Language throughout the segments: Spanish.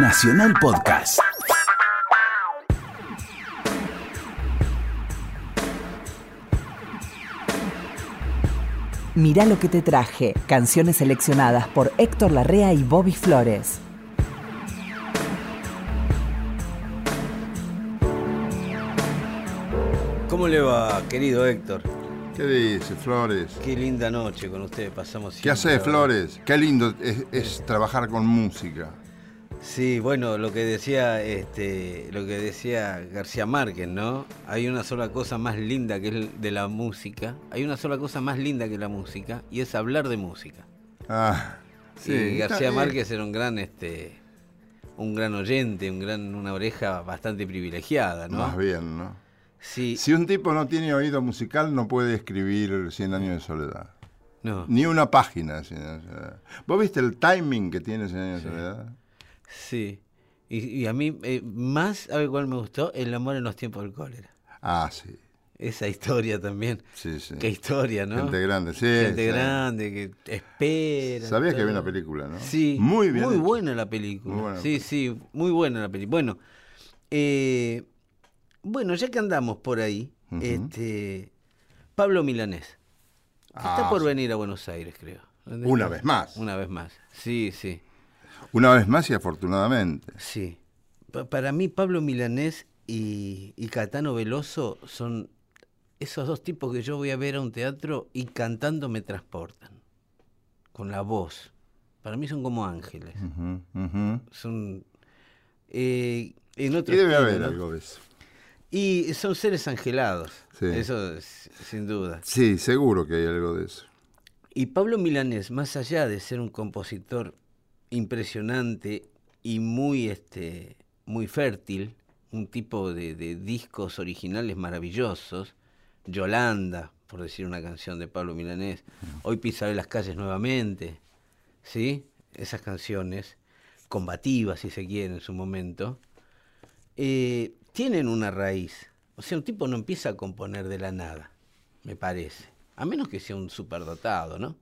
Nacional Podcast. Mirá lo que te traje. Canciones seleccionadas por Héctor Larrea y Bobby Flores. ¿Cómo le va, querido Héctor? ¿Qué dice, Flores? Qué linda noche con usted pasamos ¿Qué siempre, hace, ¿verdad? Flores? Qué lindo es, es trabajar con música. Sí, bueno, lo que decía este, lo que decía García Márquez, ¿no? Hay una sola cosa más linda que el de la música. Hay una sola cosa más linda que la música y es hablar de música. Ah, sí. y García. Márquez era un gran este un gran oyente, un gran una oreja bastante privilegiada, ¿no? Más bien, ¿no? Sí. Si un tipo no tiene oído musical, no puede escribir Cien años de soledad. No. Ni una página. de Cien años de soledad. ¿Vos viste el timing que tiene Cien años de soledad? Sí. Y, y a mí eh, más, ¿sabe cuál me gustó? El amor en los tiempos del cólera. Ah, sí. Esa historia también. Sí, sí. Qué historia, ¿no? Gente grande, sí. Gente sí. grande que espera. Sabías que había una película, ¿no? Sí. Muy bien. Muy buena la película. Buena sí, película. sí, muy buena la película. Bueno, eh, bueno, ya que andamos por ahí, este Pablo Milanés. está Ah, por sí. venir a Buenos Aires, creo. Una vez más. Una vez más. Sí, sí. Una vez más y afortunadamente. Sí. Pa- para mí, Pablo Milanés y, y Catano Veloso son esos dos tipos que yo voy a ver a un teatro y cantando me transportan. Con la voz. Para mí son como ángeles. Son. eh, en otro Y debe estilo, haber ¿no? algo de eso. Y son seres angelados. Sí. Eso es- sin duda. Sí, seguro que hay algo de eso. Y Pablo Milanés, más allá de ser un compositor impresionante y muy, este, muy fértil, un tipo de, de discos originales maravillosos, Yolanda, por decir una canción de Pablo Milanés, Hoy pisaré las calles nuevamente, ¿sí? Esas canciones, combativas si se quiere en su momento, eh, tienen una raíz. O sea, un tipo no empieza a componer de la nada, me parece. A menos que sea un superdotado, ¿no?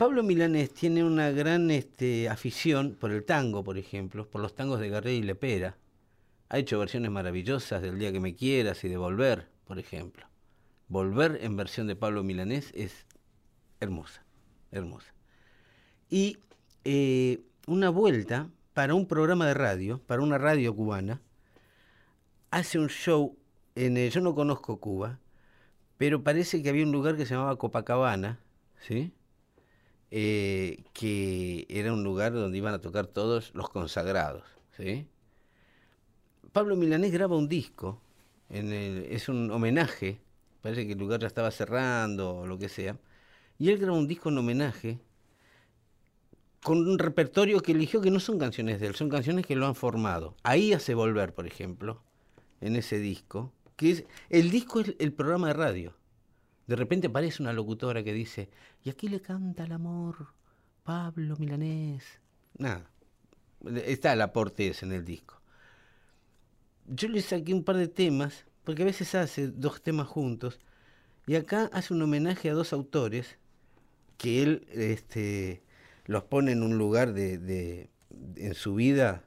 Pablo Milanés tiene una gran este, afición por el tango, por ejemplo, por los tangos de Garré y Lepera. Ha hecho versiones maravillosas del Día que me quieras y de Volver, por ejemplo. Volver en versión de Pablo Milanés es hermosa, hermosa. Y eh, una vuelta para un programa de radio, para una radio cubana, hace un show en el, yo no conozco Cuba, pero parece que había un lugar que se llamaba Copacabana, ¿sí? Eh, que era un lugar donde iban a tocar todos los consagrados, ¿sí? Pablo Milanés graba un disco, es un homenaje, parece que el lugar ya estaba cerrando o lo que sea, y él graba un disco en homenaje con un repertorio que eligió que no son canciones de él, son canciones que lo han formado. Ahí hace volver, por ejemplo, en ese disco, que es el disco es el programa de radio. De repente aparece una locutora que dice, y aquí le canta el amor Pablo Milanés. Nada, está el aporte ese en el disco. Yo le saqué un par de temas, porque a veces hace dos temas juntos, y acá hace un homenaje a dos autores que él este, los pone en un lugar de, de- en su vida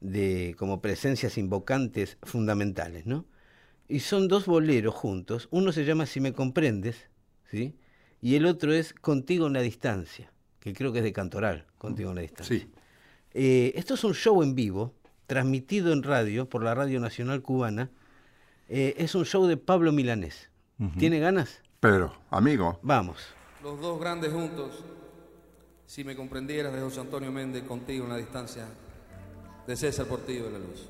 de como presencias invocantes fundamentales, ¿no? Y son dos boleros juntos. Uno se llama Si me comprendes, ¿sí? Y el otro es Contigo en la distancia, que creo que es de Cantoral, Contigo en la distancia. Sí. Eh, esto es un show en vivo, transmitido en radio por la Radio Nacional Cubana. Eh, es un show de Pablo Milanés. ¿Tiene ganas? Pero, amigo, Vamos. Los dos grandes juntos, si me comprendieras de José Antonio Méndez contigo en la distancia, de César Portillo de la Luz.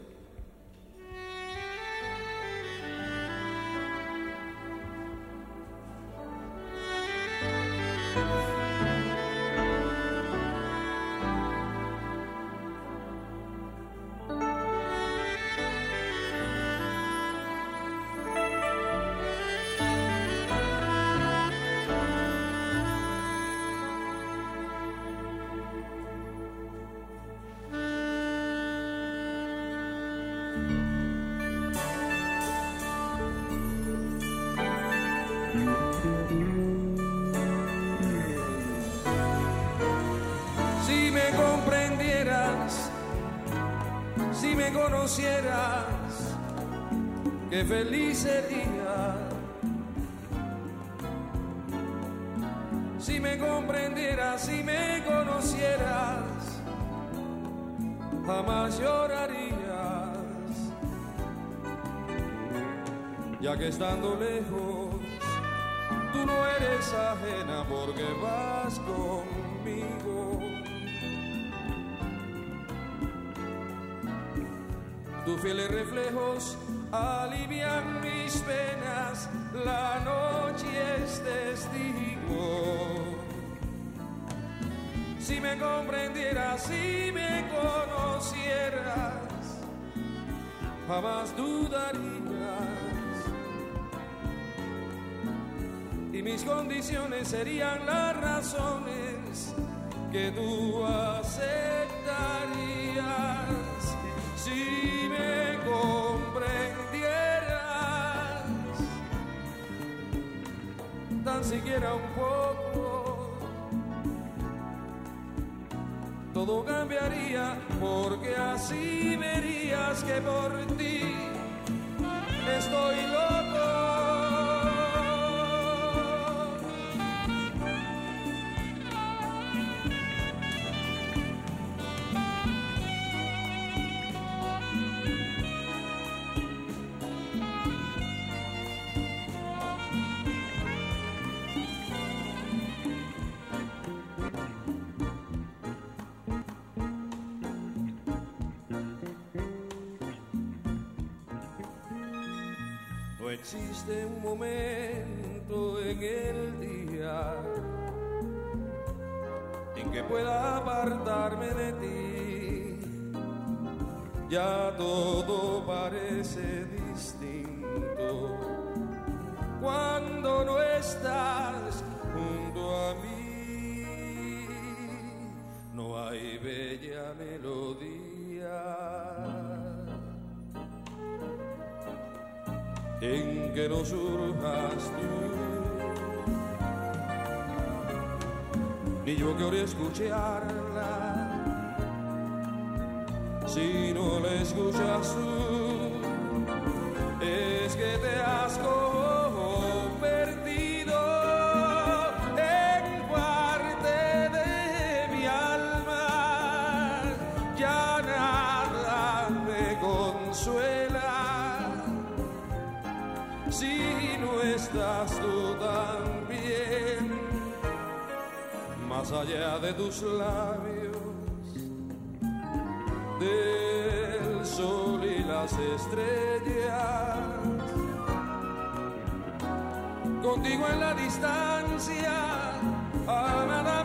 Conocieras, qué feliz sería. Si me comprendieras, si me conocieras, jamás llorarías. Ya que estando lejos, tú no eres ajena porque vas conmigo. Tus fieles reflejos alivian mis penas, la noche es testigo. Si me comprendieras, si me conocieras, jamás dudarías. Y mis condiciones serían las razones que tú aceptarías. Siquiera un poco, todo cambiaría porque así verías que por ti estoy loco. Existe un momento en el día en que pueda apartarme de ti. Ya todo parece Ni yo que ore escucharla, si no la escuchas tú, allá de tus labios, del sol y las estrellas, contigo en la distancia, amada mía.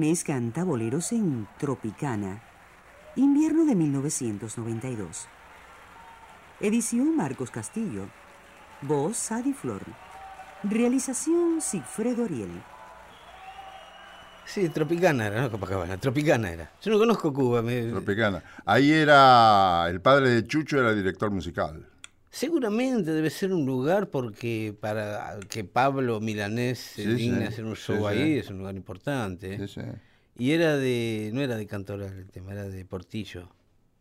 Milanés canta boleros en Tropicana, invierno de 1992. Edición Marcos Castillo. Voz Sadi Flor. Realización Sigfredo Ariel. Sí, Tropicana era, no Copacabana, Tropicana era. Yo no conozco Cuba. me- Tropicana. Ahí era, el padre de Chucho era director musical. Seguramente debe ser un lugar porque para que Pablo Milanés se Sí, digne sí, a hacer un show sí. ahí, es un lugar importante. Sí, sí. Y era de, no era de Cantoral el tema, era de Portillo.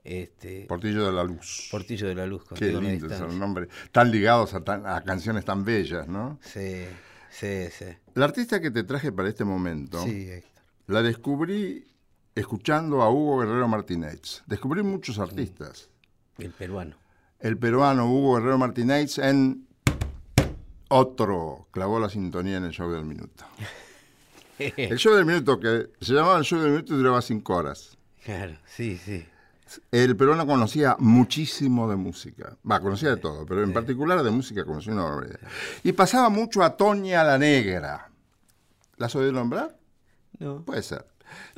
Este, Portillo de la Luz. Portillo de la Luz. Qué a una lindo es el nombre. Tan ligados a, tan- a canciones tan bellas, ¿no? Sí, sí, sí. La artista que te traje para este momento, la descubrí escuchando a Hugo Guerrero Martínez. Descubrí muchos artistas. El peruano. El peruano Hugo Guerrero Martínez en otro clavó la sintonía en el show del minuto. El show del minuto, que se llamaba el show del minuto y duraba cinco horas. Claro, sí, sí. El peruano conocía muchísimo de música. Va, conocía de todo, pero en particular de música conocía una barbaridad. Y pasaba mucho a Toña la Negra. ¿La has oído nombrar? No. Puede ser.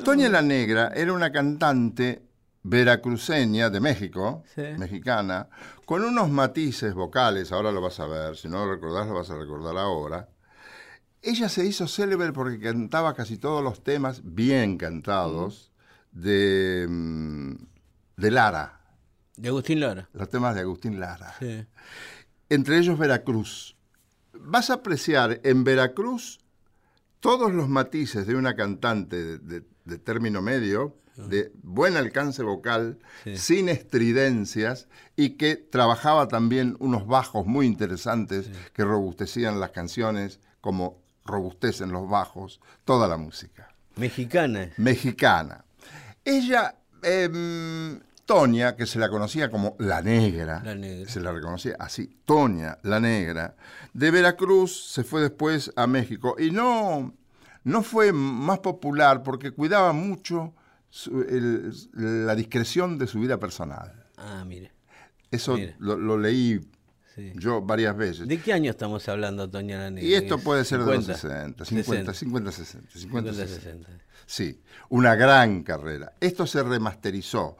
Toña la Negra era una cantante veracruceña de México, Sí. mexicana, con unos matices vocales, ahora lo vas a ver, si no lo recordás lo vas a recordar ahora. Ella se hizo célebre porque cantaba casi todos los temas bien cantados de, mm, de Lara, De Agustín Lara. los temas de Agustín Lara Sí. entre ellos Veracruz. Vas a apreciar en Veracruz todos los matices de una cantante de, de- de término medio, de buen alcance vocal, Sí. sin estridencias y que trabajaba también unos bajos muy interesantes que robustecían las canciones como robustecen los bajos toda la música Mexicana. mexicana. Ella, em, Toña, que se la conocía como La Negra, La Negra. se la reconocía así, Toña, La Negra, de Veracruz se fue después a México y no, no fue más popular porque cuidaba mucho su- el- la discreción de su vida personal. Ah, mire. Eso Mira. lo, lo leí Sí. yo varias veces. ¿De qué año estamos hablando, Toña la Negra? Y esto puede ser de los 50, 60, 50, 50, 60, 50, 50, 60. 60. Sí, una gran carrera. Esto se remasterizó.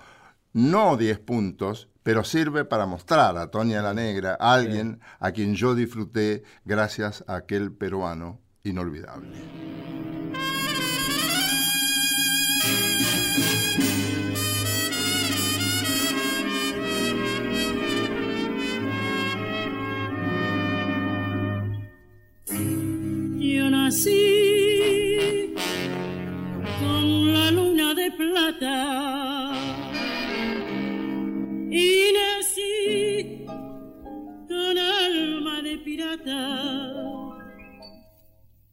No 10 puntos, pero sirve para mostrar a Toña la Negra, a alguien a quien yo disfruté gracias a aquel peruano inolvidable. Nací con la luna de plata y nací con alma de pirata.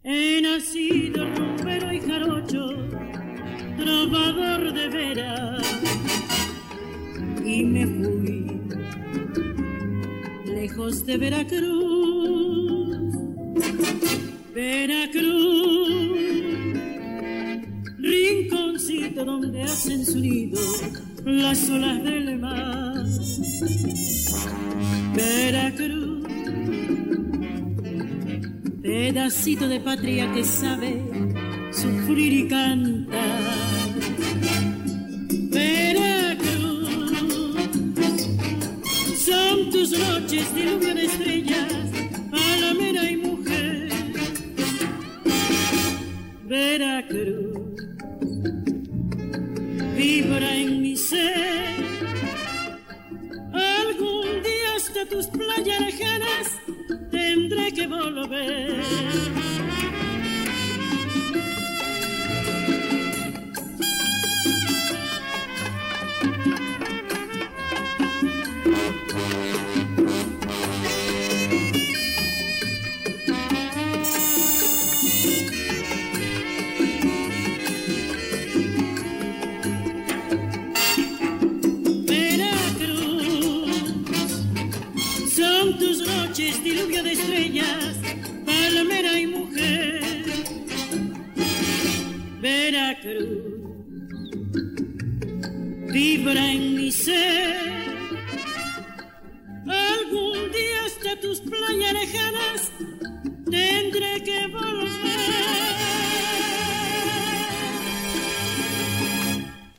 He nacido rompero y jarocho, trovador de veras y me fui lejos de Veracruz. Veracruz, donde hacen su nido las olas del mar. Veracruz, pedacito de patria que sabe sufrir y cantar. Veracruz, son tus noches de estrellas, palamera y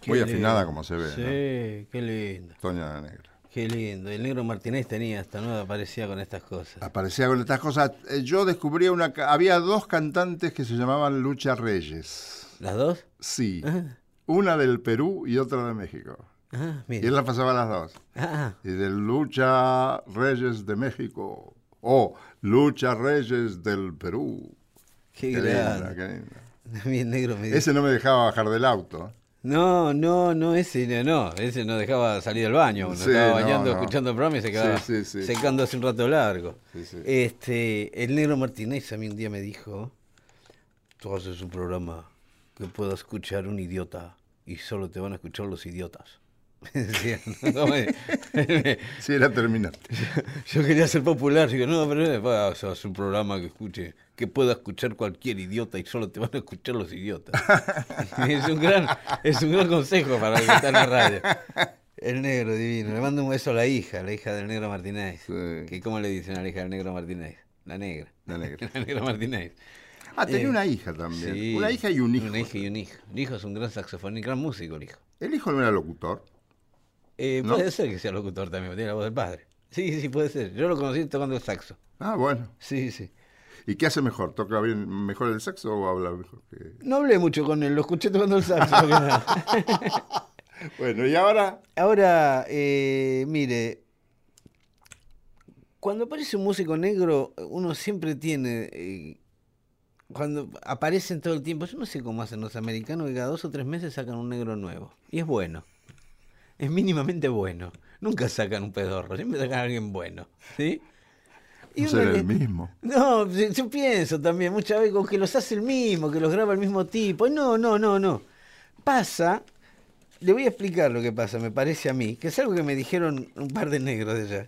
Muy afinada como se ve, Sí, qué lindo. Toña la Negra. Qué lindo. El negro Martínez tenía hasta no aparecía con estas cosas. Aparecía con estas cosas. Eh, Yo descubrí una... Había dos cantantes que se llamaban Lucha Reyes. ¿Las dos? Sí. Ah, Una del Perú y otra de México. ah, Y él mira. las pasaba las dos. Ah, y de Lucha Reyes de México o Lucha Reyes del Perú. qué, Qué linda, grande. qué linda. Mi negro me. Ese no me dejaba bajar del auto. No, no, no, ese no, no, ese no dejaba salir del baño, Sí, estaba bañando, no. escuchando el programa y se quedaba Sí, sí, hace un rato largo. Este, el negro Martínez a mí un día me dijo, tú haces un programa que pueda escuchar un idiota y solo te van a escuchar los idiotas. Me decía, ¿no? Me- Sí, era terminante. yo quería ser popular, digo, no, pero a hacer un programa que escuche, que pueda escuchar cualquier idiota y solo te van a escuchar los idiotas. es un gran, es un gran consejo para el que está en la radio. El negro divino. Le mando un beso a la hija, la hija del negro Martínez. Sí. Que ¿Cómo le dicen a la hija del negro Martínez? La negra. La negra. La negra Martínez. Ah, tenía Eh, una hija también. Sí, Una hija y un hijo. Una hija y un hijo. El hijo es un gran saxofonista, gran músico el hijo. El hijo no era locutor. Eh, ¿No? Puede ser que sea locutor también, tiene la voz del padre. Sí, sí, puede ser. Yo lo conocí tocando el saxo. Ah, bueno. Sí, sí. ¿Y qué hace mejor? ¿Toca bien mejor el sexo o habla mejor que.? No hablé mucho con él, lo escuché tocando el saxo. Bueno, y ahora. Ahora, eh, mire, cuando aparece un músico negro, uno siempre tiene, eh, cuando aparecen todo el tiempo, yo no sé cómo hacen los americanos, que cada dos o tres meses sacan un negro nuevo. Y es bueno. Es mínimamente bueno. Nunca sacan un pedorro, siempre sacan a alguien bueno. ¿Sí? Y No uno será le- el mismo. no, yo yo pienso también muchas veces con que los hace el mismo, que los graba el mismo tipo. No, no, no, no. Pasa, le voy a explicar lo que pasa, me parece a mí, que es algo que me dijeron un par de negros de allá.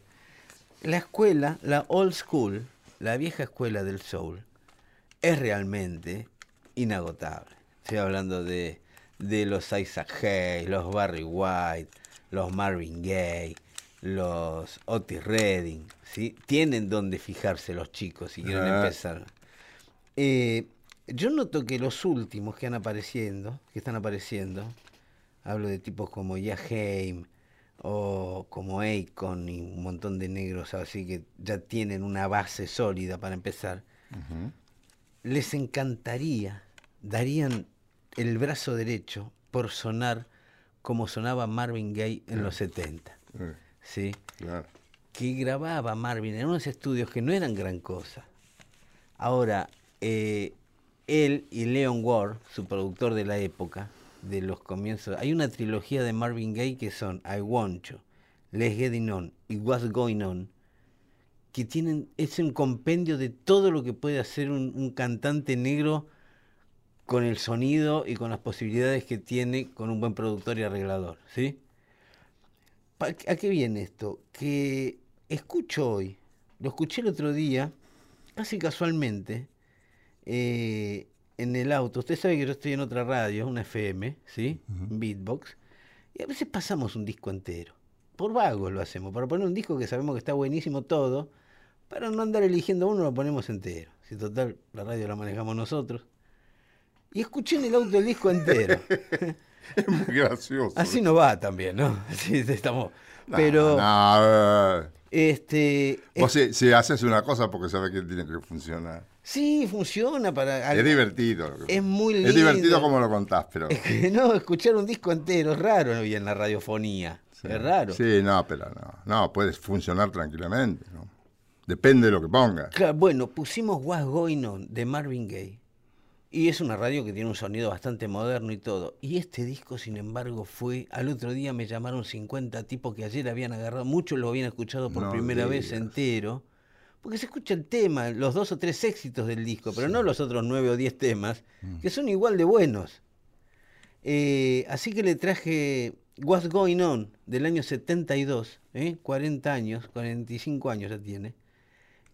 La escuela, la old school, la vieja escuela del soul, es realmente inagotable. Estoy hablando de, de los Isaac Hayes, los Barry White, los Marvin Gaye, los Otis Redding, ¿sí? Tienen donde fijarse los chicos si quieren Ah. empezar. Eh, yo noto que los últimos que han apareciendo, que están apareciendo, hablo de tipos como Yaheim o como Akon y un montón de negros así que ya tienen una base sólida para empezar, les encantaría, darían el brazo derecho por sonar como sonaba Marvin Gaye en los 70. Eh, ¿sí? claro. que grababa Marvin en unos estudios que no eran gran cosa. Ahora, eh, él y Leon Ward, su productor de la época, de los comienzos, hay una trilogía de Marvin Gaye que son I Want You, Let's Get It On y What's Going On, que tienen, es un compendio de todo lo que puede hacer un, un cantante negro con el sonido y con las posibilidades que tiene con un buen productor y arreglador, ¿sí? ¿A qué viene esto? Que escucho hoy, lo escuché el otro día, casi casualmente, eh, en el auto. Usted sabe que yo estoy en otra radio, una FM, ¿sí? Beatbox. Y a veces pasamos un disco entero. Por vago lo hacemos, para poner un disco que sabemos que está buenísimo todo, para no andar eligiendo uno, lo ponemos entero. Si total, la radio la manejamos nosotros. Y escuché en el auto el disco entero. Es muy gracioso. Así no va también, ¿no? Sí, estamos. No, Pero, no, este. Vos es- si, si haces una cosa porque sabes que tiene que funcionar. sí, funciona para. Es divertido. Es muy lindo. Es divertido como lo contás, pero. Es que no, escuchar un disco entero es raro hoy en la radiofonía. Es raro. Sí, no, pero no. No, puede funcionar tranquilamente. ¿no? Depende de lo que pongas. Claro, bueno, pusimos What's Going On de Marvin Gaye. Y es una radio que tiene un sonido bastante moderno y todo. Y este disco, sin embargo, fue. Al otro día me llamaron 50 tipos que ayer habían agarrado. Muchos lo habían escuchado por No primera vez entero. Porque se escucha el tema, los dos o tres éxitos del disco, pero no los otros nueve o diez temas, que son igual de buenos. Eh, así que le traje What's Going On del año 72, ¿eh? 40 años, 45 años ya tiene.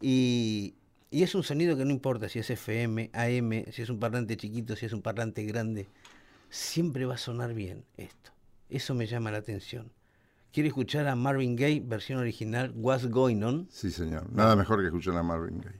Y, y es un sonido que no importa si es FM, AM, si es un parlante chiquito, si es un parlante grande, siempre va a sonar bien esto. Eso me llama la atención. ¿Quiere escuchar a Marvin Gaye, versión original, What's Going On? Sí, señor. Nada mejor que escuchar a Marvin Gaye.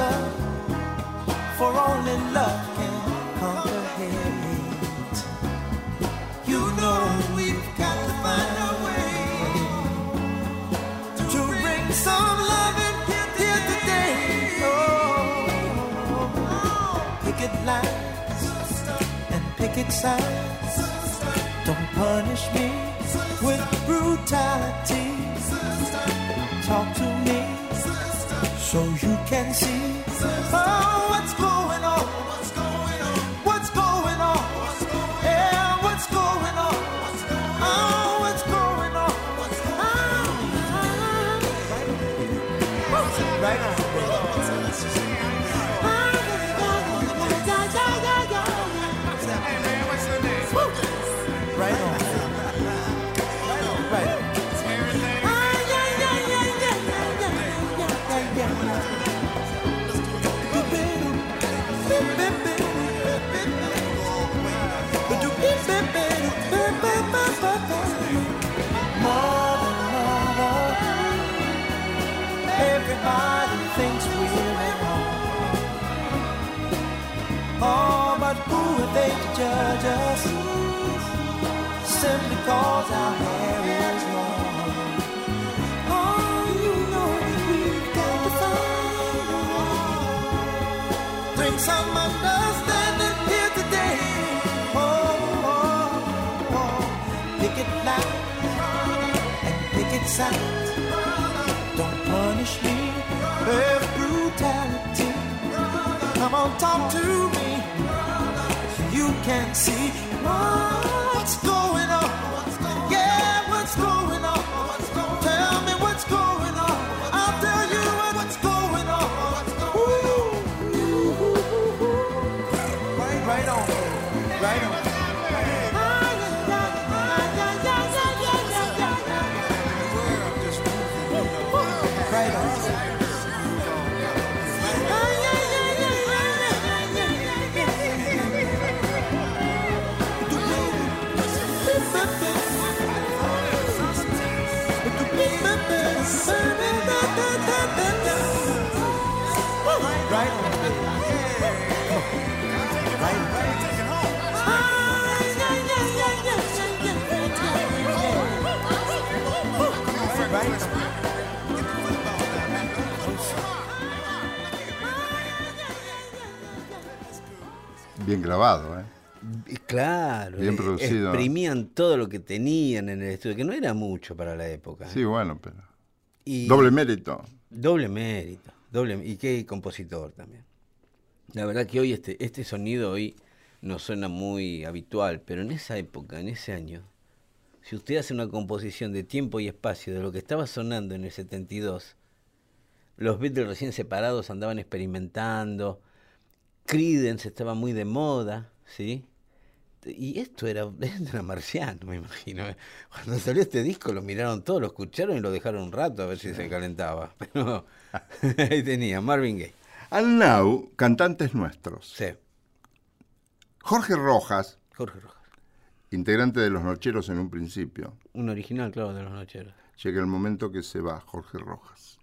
answer, for only love can conquer hate. You know we've got to find a way to bring some love and peace here today. Oh, picket lines and picket signs. Don't punish me with brutality. Talk to me so you 天气。Everybody thinks we're home. Oh, but who are they to judge us? Simply cause our hair is long. Oh, you know we've got to find Bring some understanding here today. Oh, oh, oh. picket line and picket signs. Don't punish me with brutality. Come on, talk to me. You can see what's going on. Yeah, what's going on? Tell me what's going on. I'll tell you what's going on. Ooh, right on, right on. Right on. Bien grabado, ¿eh? Claro, Bien producido. exprimían todo lo que tenían en el estudio, que no era mucho para la época. Sí, bueno, pero. Y- Doble mérito. Doble mérito, doble y qué compositor también. La verdad que hoy este, este sonido hoy nos suena muy habitual, pero en esa época, en ese año, si usted hace una composición de tiempo y espacio de lo que estaba sonando en el 72, los Beatles recién separados andaban experimentando, Creedence estaba muy de moda, ¿sí? Y esto era, esto era marciano, me imagino. Cuando salió este disco lo miraron todos, lo escucharon y lo dejaron un rato a ver si se calentaba. Pero ahí tenía, Marvin Gaye. And now, cantantes nuestros. Sí, Jorge Rojas, Jorge Rojas. integrante de Los Nocheros en un principio. Un original, claro, de los nocheros. Llega el momento que se va Jorge Rojas.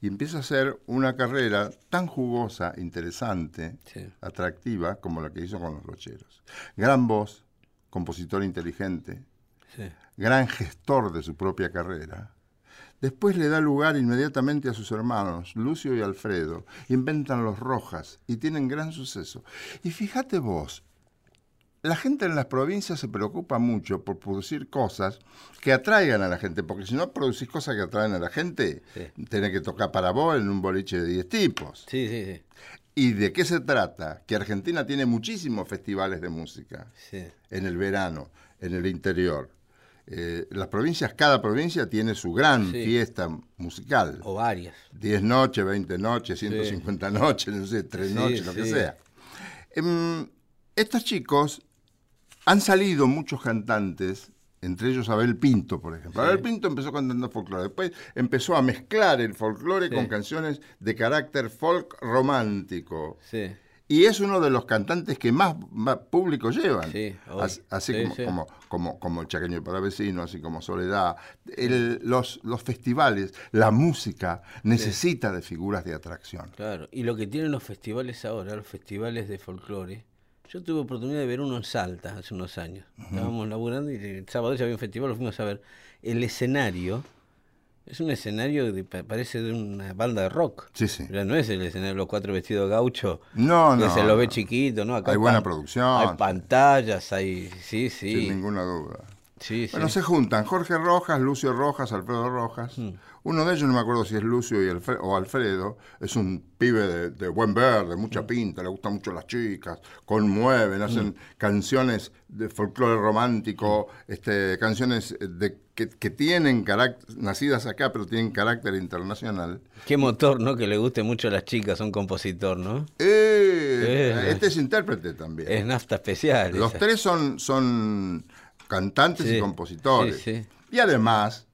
Y empieza a hacer una carrera tan jugosa, interesante, Sí. atractiva, como la que hizo con Los Nocheros. Gran voz, compositor inteligente, Sí. gran gestor de su propia carrera. Después le da lugar inmediatamente a sus hermanos, Lucio y Alfredo. Inventan los Rojas y tienen gran suceso. Y fíjate vos, la gente en las provincias se preocupa mucho por producir cosas que atraigan a la gente, porque si no producís cosas que atraen a la gente, Sí. tenés que tocar para vos en un boliche de 10 tipos. Sí, sí, sí. ¿Y de qué se trata? Que Argentina tiene muchísimos festivales de música sí. en el verano, en el interior. Eh, las provincias, cada provincia tiene su gran Sí. fiesta musical. O varias. 10 noches, 20 noches, 150 noches, no sé, 3 Sí, noches, lo que sí. sea. Em, estos chicos han salido muchos cantantes Entre ellos Abel Pinto, por ejemplo. Abel Pinto empezó cantando folclore. Después empezó a mezclar el folclore Sí. con canciones de carácter folk romántico. Sí. Y es uno de los cantantes que más, más público llevan. Así Sí, como. Como, como, como el Chaqueño para Vecino, así como Soledad. El- los, los festivales, la música necesita de figuras de atracción. Claro, y lo que tienen los festivales ahora, los festivales de folclore, yo tuve oportunidad de ver uno en Salta hace unos años. Estábamos laburando y el sábado ya había un festival, lo fuimos a ver. El escenario es un escenario pa- parece de una banda de rock. Sí, sí. Ya no es el escenario de los cuatro vestidos gaucho. No, que no, se lo ve chiquito, ¿no? Acá Hay buena producción, Hay pantallas, hay. Sí, sí. Sin ninguna duda. Sí, Bueno, sí. se juntan Jorge Rojas, Lucio Rojas, Alfredo Rojas. Mm. Uno de ellos, no me acuerdo si es Lucio y o Alfredo, es un pibe de, de buen ver, de Mm. mucha pinta, le gustan mucho las chicas, conmueven, hacen Mm. canciones de folclore romántico, este, canciones de, que, que tienen carácter, nacidas acá, pero tienen carácter internacional. Qué motor, ¿no? Que le guste mucho a las chicas, un compositor, ¿no? Eh, Eh. este es intérprete también. Es nafta especial. Los esa. tres son, son cantantes Sí, y compositores. sí, sí. Y además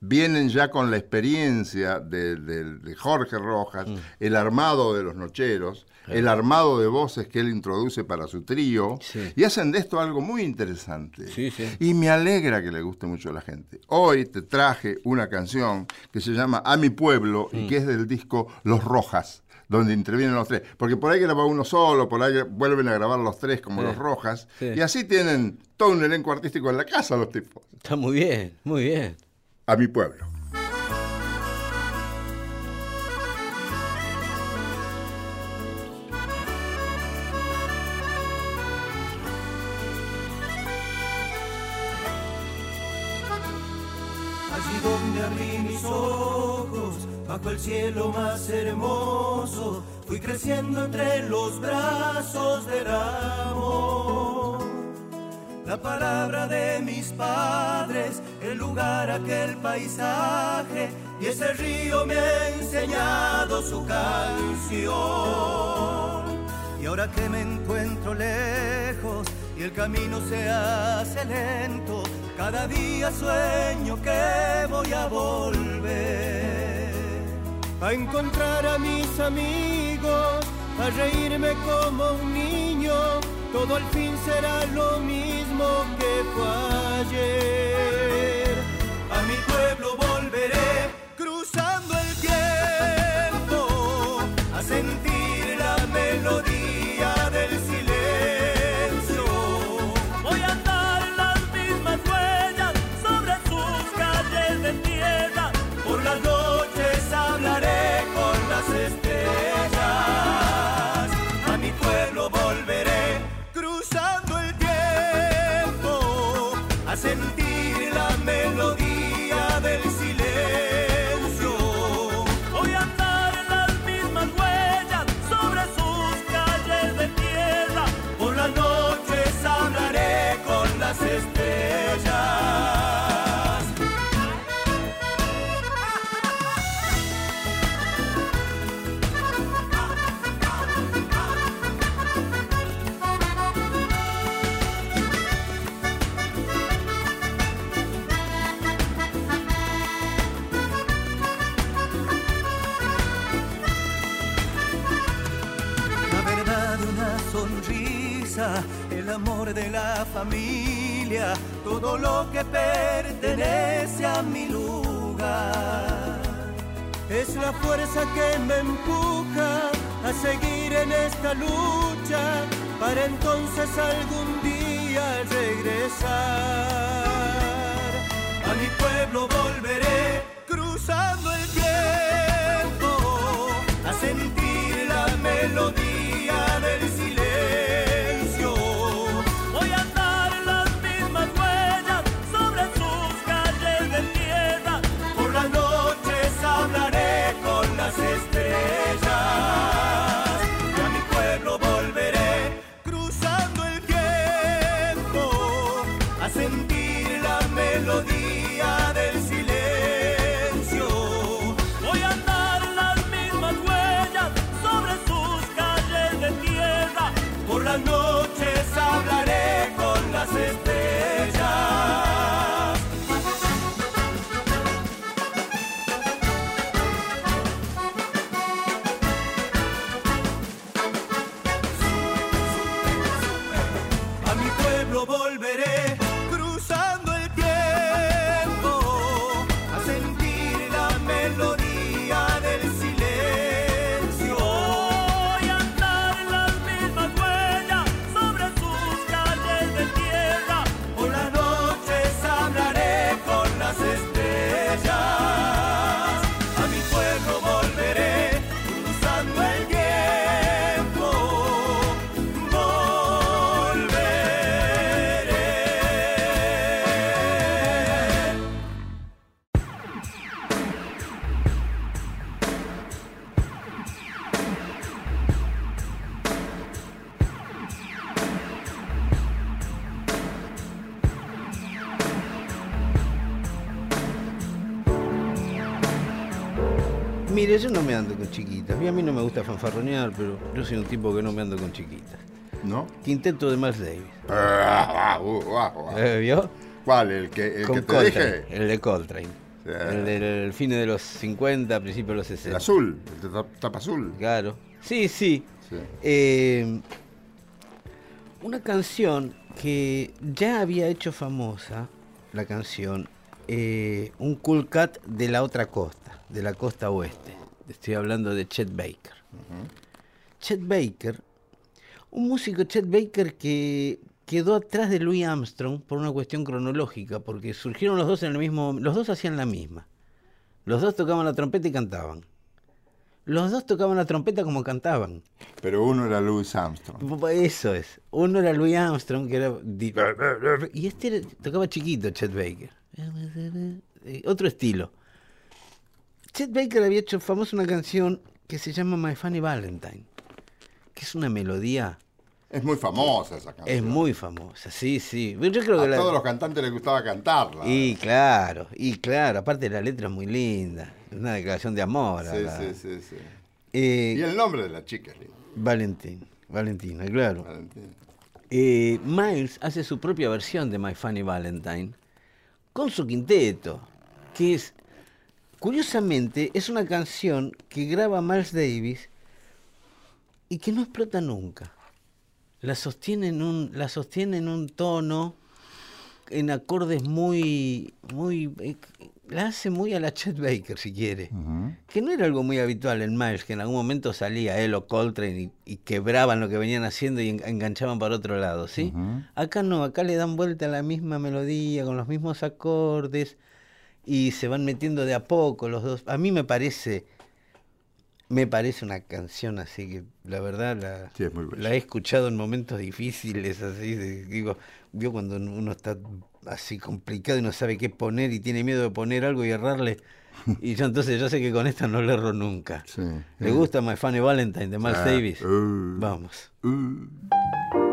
vienen ya con la experiencia de, de- de Jorge Rojas, Mm. el armado de los nocheros, el armado de voces que él introduce para su trío, y hacen de esto algo muy interesante. Y me alegra que le guste mucho a la gente. Hoy te traje una canción que se llama A mi pueblo Mm. y que es del disco Los Rojas donde intervienen los tres. Porque por ahí graba uno solo, por ahí vuelven a grabar los tres como Sí. los Rojas. Sí. Y así tienen todo un elenco artístico en la casa los tipos. Está muy bien, muy bien. A mi pueblo. Allí donde abrí mis ojos, bajo el cielo más hermoso, fui creciendo entre los brazos del amor. La palabra de mis padres, el lugar, aquel paisaje, y ese río me ha enseñado su canción. Y ahora que me encuentro lejos y el camino se hace lento, cada día sueño que voy a volver. A encontrar a mis amigos, a reírme como un niño, todo al fin será lo mismo que fue ayer. A mi pueblo volveré, cruzando el tiempo, de la familia, todo lo que pertenece a mi lugar. Es la fuerza que me empuja a seguir en esta lucha para entonces algún día regresar. A mi pueblo volveré cruzando el tiempo chiquitas. Y a mí no me gusta fanfarronear, pero yo soy un tipo que no me ando con chiquitas. ¿No? Quinteto de Miles Davis. Ah. ¿Eh, ¿Vio? ¿Cuál? ¿El que, el Con que te Coltrane, dije? el de Coltrane. Sí. El del fin de los 50, principios de los 60. El azul, el de tap- tapa azul. Claro. Sí, sí. Sí. Eh, una canción que ya había hecho famosa, la canción, eh, un cool cat de la otra costa, de la costa oeste. Estoy hablando de Chet Baker. Chet Baker, un músico Chet Baker que quedó atrás de Louis Armstrong por una cuestión cronológica, porque surgieron los dos en el mismo, los dos hacían la misma. Los dos tocaban la trompeta y cantaban. Los dos tocaban la trompeta como cantaban. Pero uno era Louis Armstrong. Eso es. Uno era Louis Armstrong, que era. Y este tocaba chiquito, Chet Baker. Eh, Otro estilo. Chet Baker había hecho famosa una canción que se llama My Funny Valentine, que es una melodía. Es muy famosa esa canción. Es muy famosa, sí, sí. Yo creo A que la- todos los cantantes les gustaba cantarla. Y claro, y claro, aparte la letra es muy linda. Es una declaración de amor. Sí, la- sí, sí, sí. Eh, Y el nombre de la chica es lindo. Valentín, Valentina, claro. Valentina. Eh, Miles hace su propia versión de My Funny Valentine con su quinteto, que es, curiosamente, es una canción que graba Miles Davis y que no explota nunca. La sostiene en un, la sostiene en un tono, en acordes muy, muy, eh, la hace muy a la Chet Baker, si quiere. Que no era algo muy habitual en Miles, que en algún momento salía él o Coltrane y, y quebraban lo que venían haciendo y en- enganchaban para otro lado, ¿sí? Acá no, acá le dan vuelta a la misma melodía, con los mismos acordes, y se van metiendo de a poco los dos. A mí me parece, me parece una canción así que, la verdad, la, Sí, he escuchado en momentos difíciles, así, de- digo, vio cuando uno está así complicado y no sabe qué poner y tiene miedo de poner algo y errarle. Y yo entonces yo sé que con esta no le erro nunca. Sí. ¿Le gusta My Funny Valentine de Miles Ah, Davis? uh. Vamos. Uh.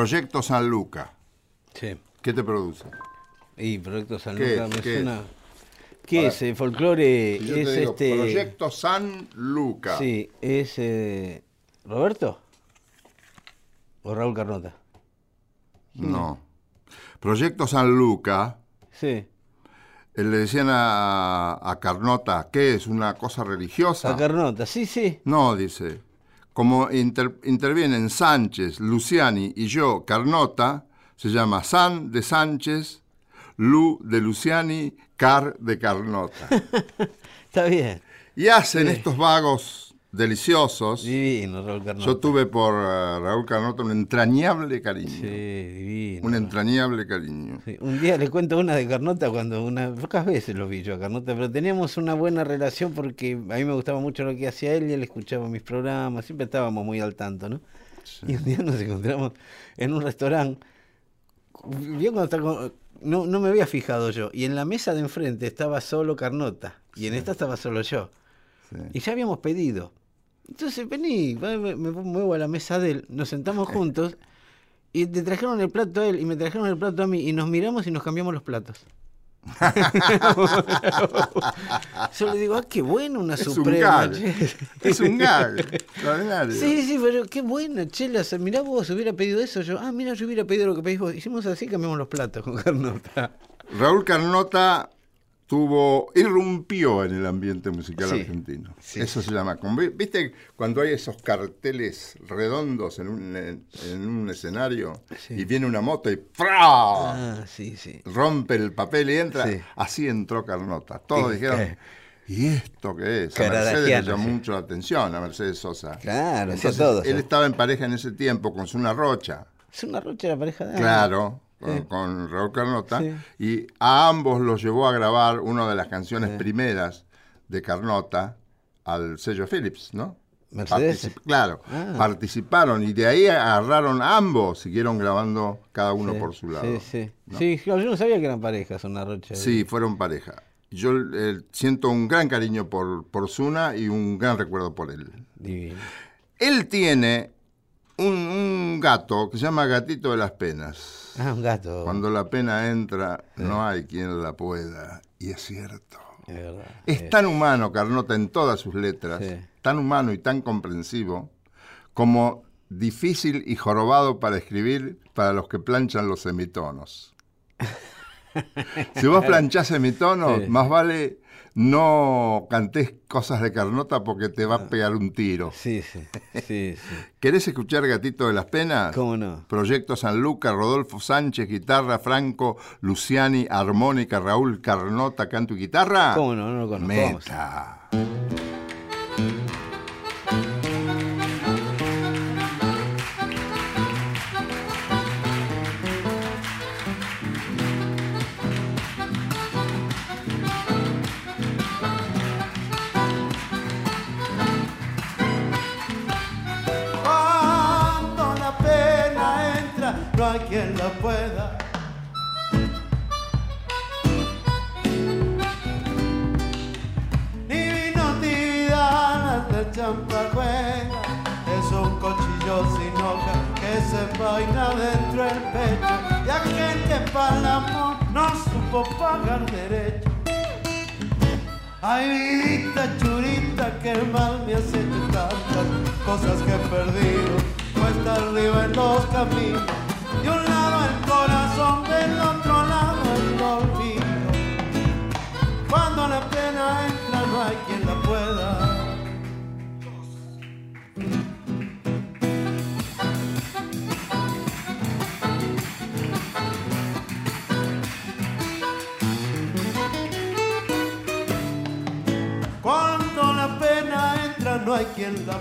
Proyecto San Luca. Sí. ¿Qué te produce? Y Proyecto San ¿Qué es? me ¿Qué suena. ¿Qué Ahora, es? El folclore Si es digo este. Proyecto San Luca. Sí, es eh, Roberto o Raúl Carnota. No. Proyecto San Luca. Sí. eh, Le decían a, a Carnota, ¿qué es? ¿Una cosa religiosa? A Carnota, sí, sí. No, dice. Como inter- intervienen Sánchez, Luciani y yo, Carnota, se llama San de Sánchez, Lu de Luciani, Car de Carnota. Está bien. Y hacen Sí. estos vagos deliciosos. Divino, Raúl Carnota. Yo tuve por eh, Raúl Carnota un entrañable cariño. Sí, divino. Un entrañable cariño. Sí, Un día le cuento una de Carnota cuando una pocas veces lo vi yo a Carnota, pero teníamos una buena relación porque a mí me gustaba mucho lo que hacía él y él escuchaba mis programas, siempre estábamos muy al tanto, ¿no? Y un día nos encontramos en un restaurante. Cuando no, no me había fijado yo. Y en la mesa de enfrente estaba solo Carnota. Y en esta estaba solo yo. Sí. Y ya habíamos pedido. Entonces vení, me, muevo a la mesa de él, nos sentamos juntos y te trajeron el plato a él y me trajeron el plato a mí y nos miramos y nos cambiamos los platos. Yo le digo, ah, qué bueno una Es un suprema. gag. che". Es un gag. Sí, sí, pero qué bueno, chela. Mirá vos, hubiera pedido eso. Yo, ah, mira, yo hubiera pedido lo que pedís vos. Hicimos así, cambiamos los platos con Carnota. Raúl Carnota tuvo, irrumpió en el ambiente musical Sí, argentino. sí. Eso se llama. ¿Viste cuando hay esos carteles redondos en un, en, un escenario Sí. y viene una moto y ¡fra! Ah, sí, sí. rompe el papel y entra? Sí. Así entró Carnota. Todos dijeron, eh. ¿y esto qué es? A Mercedes le llamó mucho la atención, a Mercedes Sosa. Claro, Entonces, todo, Él estaba en pareja en ese tiempo con Zuna Rocha. Es una rocha la pareja de Claro, con, con Raúl Carnota. Y a ambos los llevó a grabar una de las canciones primeras de Carnota al sello Philips, ¿no? Mercedes. Particip- claro, Ah. participaron y de ahí agarraron ambos, siguieron grabando cada uno Sí, por su lado. Sí, sí. ¿no? Sí, yo no sabía que eran parejas, una rocha. Sí, fueron pareja. Yo eh, siento un gran cariño por, por Zuna y un gran recuerdo por él. Divino. Él tiene un, un gato que se llama Gatito de las Penas. Ah, un gato. Cuando la pena entra, no hay quien la pueda. Y es cierto. Es verdad. Es tan humano Carnota en todas sus letras, Sí. tan humano y tan comprensivo, como difícil y jorobado para escribir para los que planchan los semitonos. Si vos planchás semitonos, Sí. más vale no cantés cosas de Carnota porque te va a pegar un tiro. Sí, sí, sí, sí. ¿Querés escuchar Gatito de las Penas? ¿Cómo no? Proyecto San Luca, Rodolfo Sánchez, guitarra, Franco, Luciani, armónica, Raúl Carnota, canto y guitarra. ¿Cómo no? No lo conozco. Vamos. Pueda. Ni vino ni vidalas de champacuera, es un cuchillo sin hoja que se vaina dentro del pecho y aquel que para el amor no supo pagar derecho. Ay, vidita churita, que mal me hecho tantas cosas que he perdido. Cuesta arriba en los caminos, de un lado el corazón, del otro lado el olvido. Cuando la pena entra, no hay quien la pueda. Cuando la pena entra, no hay quien la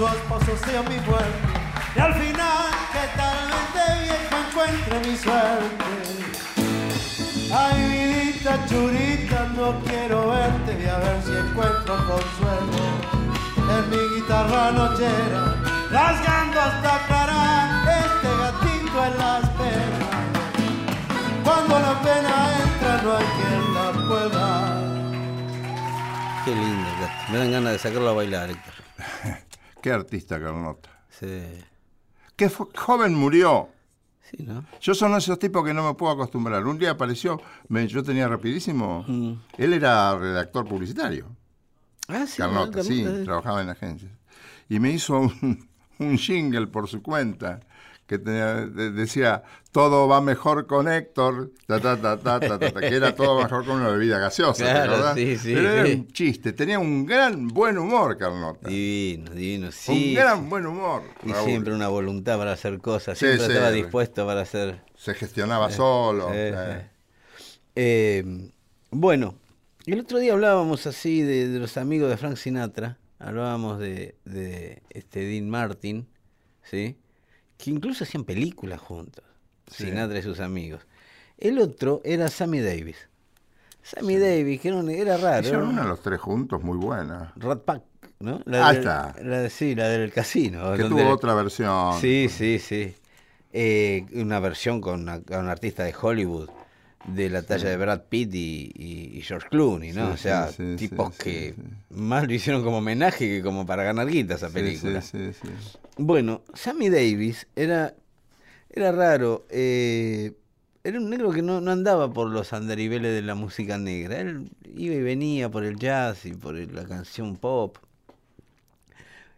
paso a paso hacia mi muerte. Y al final, que tal vez de viejo encuentre mi suerte. Ay, vidita churita, no quiero verte y a ver si encuentro consuelo en mi guitarra nochera, rasgando hasta aclarar este gatito en las penas. Cuando la pena entra, no hay quien la pueda. Qué lindo. Me dan ganas de sacarlo a bailar. Qué artista, Carlota. Sí, Qué joven murió. sí ¿no? Yo son esos tipos que no me puedo acostumbrar. Un día apareció, me- yo tenía rapidísimo. Él era redactor publicitario. Ah, sí. Carlota, ¿no? sí, Carlota. trabajaba en agencias. Y me hizo un, un jingle por su cuenta que tenía- de- decía, todo va mejor con Héctor, ta, ta, ta, ta, ta, ta, ta", que era todo mejor con una bebida gaseosa, ¿te Claro, acordás? sí, sí, Pero era sí. un chiste, tenía un gran buen humor, Carlota. Divino, divino. Sí. un gran buen humor. Y Raúl. siempre una voluntad para hacer cosas. Siempre estaba dispuesto para hacer. Se gestionaba solo. eh, eh. eh, bueno, el otro día hablábamos así de, de los amigos de Frank Sinatra. Hablábamos de, de este Dean Martin, ¿sí? Que incluso hacían películas juntos. Sí. Sinatra y sus amigos. El otro era Sammy Davis. Sammy Davis, que era, un- era raro. Hicieron una un- los tres juntos muy buena. Rat Pack, ¿no? Ah, del- está. La de, sí, la del casino. Que tuvo otra versión. Sí, sí, sí. Eh, una versión con, una- con un artista de Hollywood de la talla de Brad Pitt y, y- y George Clooney, ¿no? Sí, o sea, sí, tipos que más lo hicieron como homenaje que como para ganar guita esa película. Sí, sí, sí. Bueno, Sammy Davis era, era raro. eh, era un negro que no, no andaba por los andariveles de la música negra. Él iba y venía por el jazz y por el- la canción pop.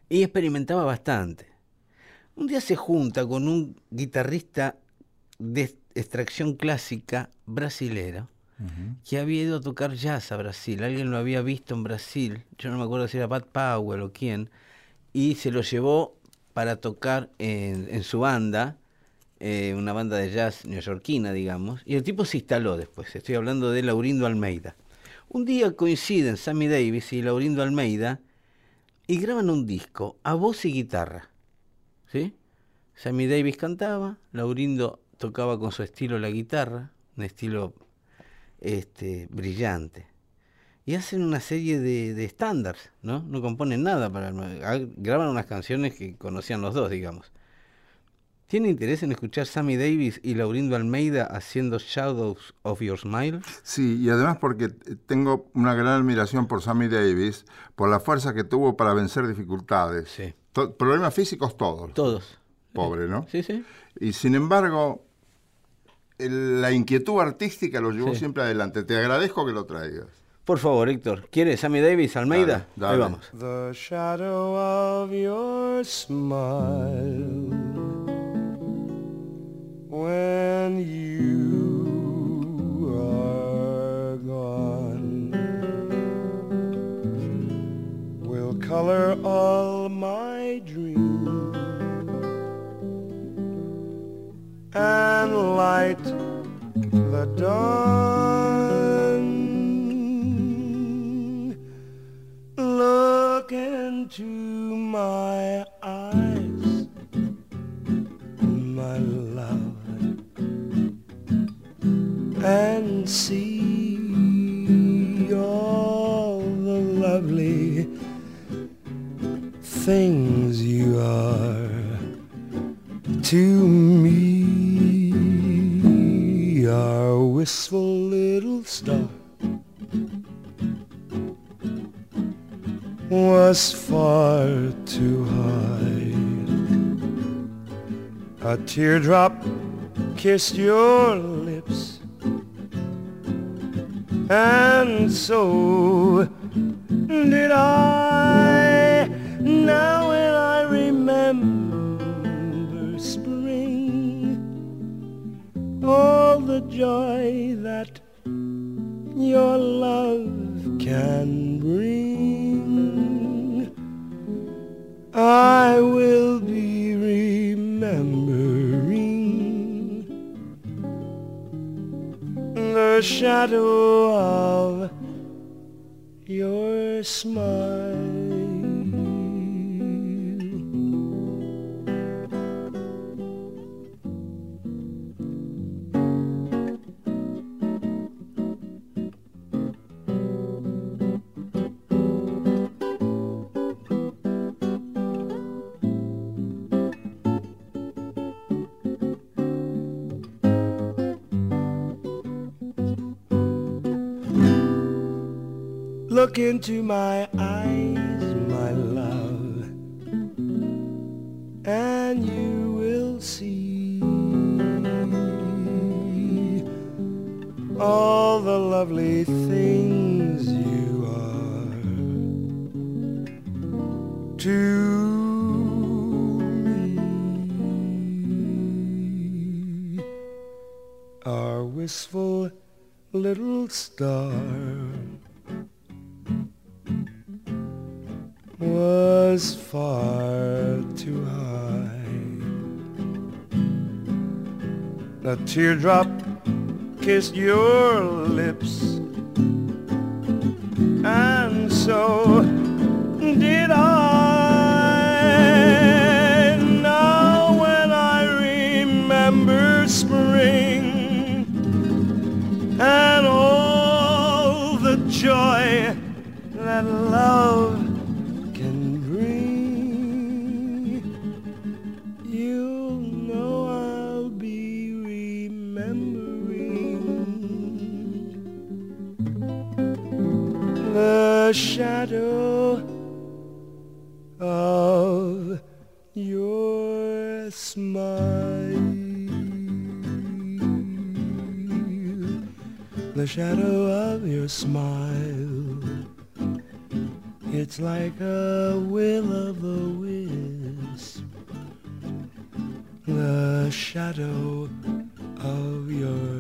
Y experimentaba bastante. Un día se junta con un guitarrista de extracción clásica brasilero que había ido a tocar jazz a Brasil. Alguien lo había visto en Brasil. Yo no me acuerdo si era Pat Powell o quién y se lo llevó para tocar en, en su banda, eh, una banda de jazz neoyorquina, digamos, y el tipo se instaló después. Estoy hablando de Laurindo Almeida. Un día coinciden Sammy Davis y Laurindo Almeida y graban un disco a voz y guitarra. ¿Sí? Sammy Davis cantaba, Laurindo tocaba con su estilo la guitarra, un estilo este, brillante y hacen una serie de, estándares, ¿no? No componen nada para ah, graban unas canciones que conocían los dos, digamos. ¿Tiene interés en escuchar Sammy Davis y Laurindo Almeida haciendo Shadows of Your Smile? Sí, y además porque tengo una gran admiración por Sammy Davis, por la fuerza que tuvo para vencer dificultades. Sí. Problemas físicos todos. Todos. Pobre, ¿no? Sí, sí. Y sin embargo, el- la inquietud artística lo llevó Sí. siempre adelante. Te agradezco que lo traigas. Por favor, Héctor, ¿quiere Sammy Davis, Almeida? Dale, dale. Ahí vamos. The shadow of your smile when you are gone will color all my and light the dawn. Look into my eyes, my love. And see all the lovely things you are to me, wistful little star. was far too high. A teardrop kissed your lips, and so did I. Now when I all the joy that your love can bring. I will be remembering the shadow of your smile. Look into my eyes, my love, and you will see all the lovely things you are to me. Our wistful little star. Was far too high. A teardrop kissed your lips, and so did I. The shadow of your smile. It's like a will o' the wisp. The shadow of your.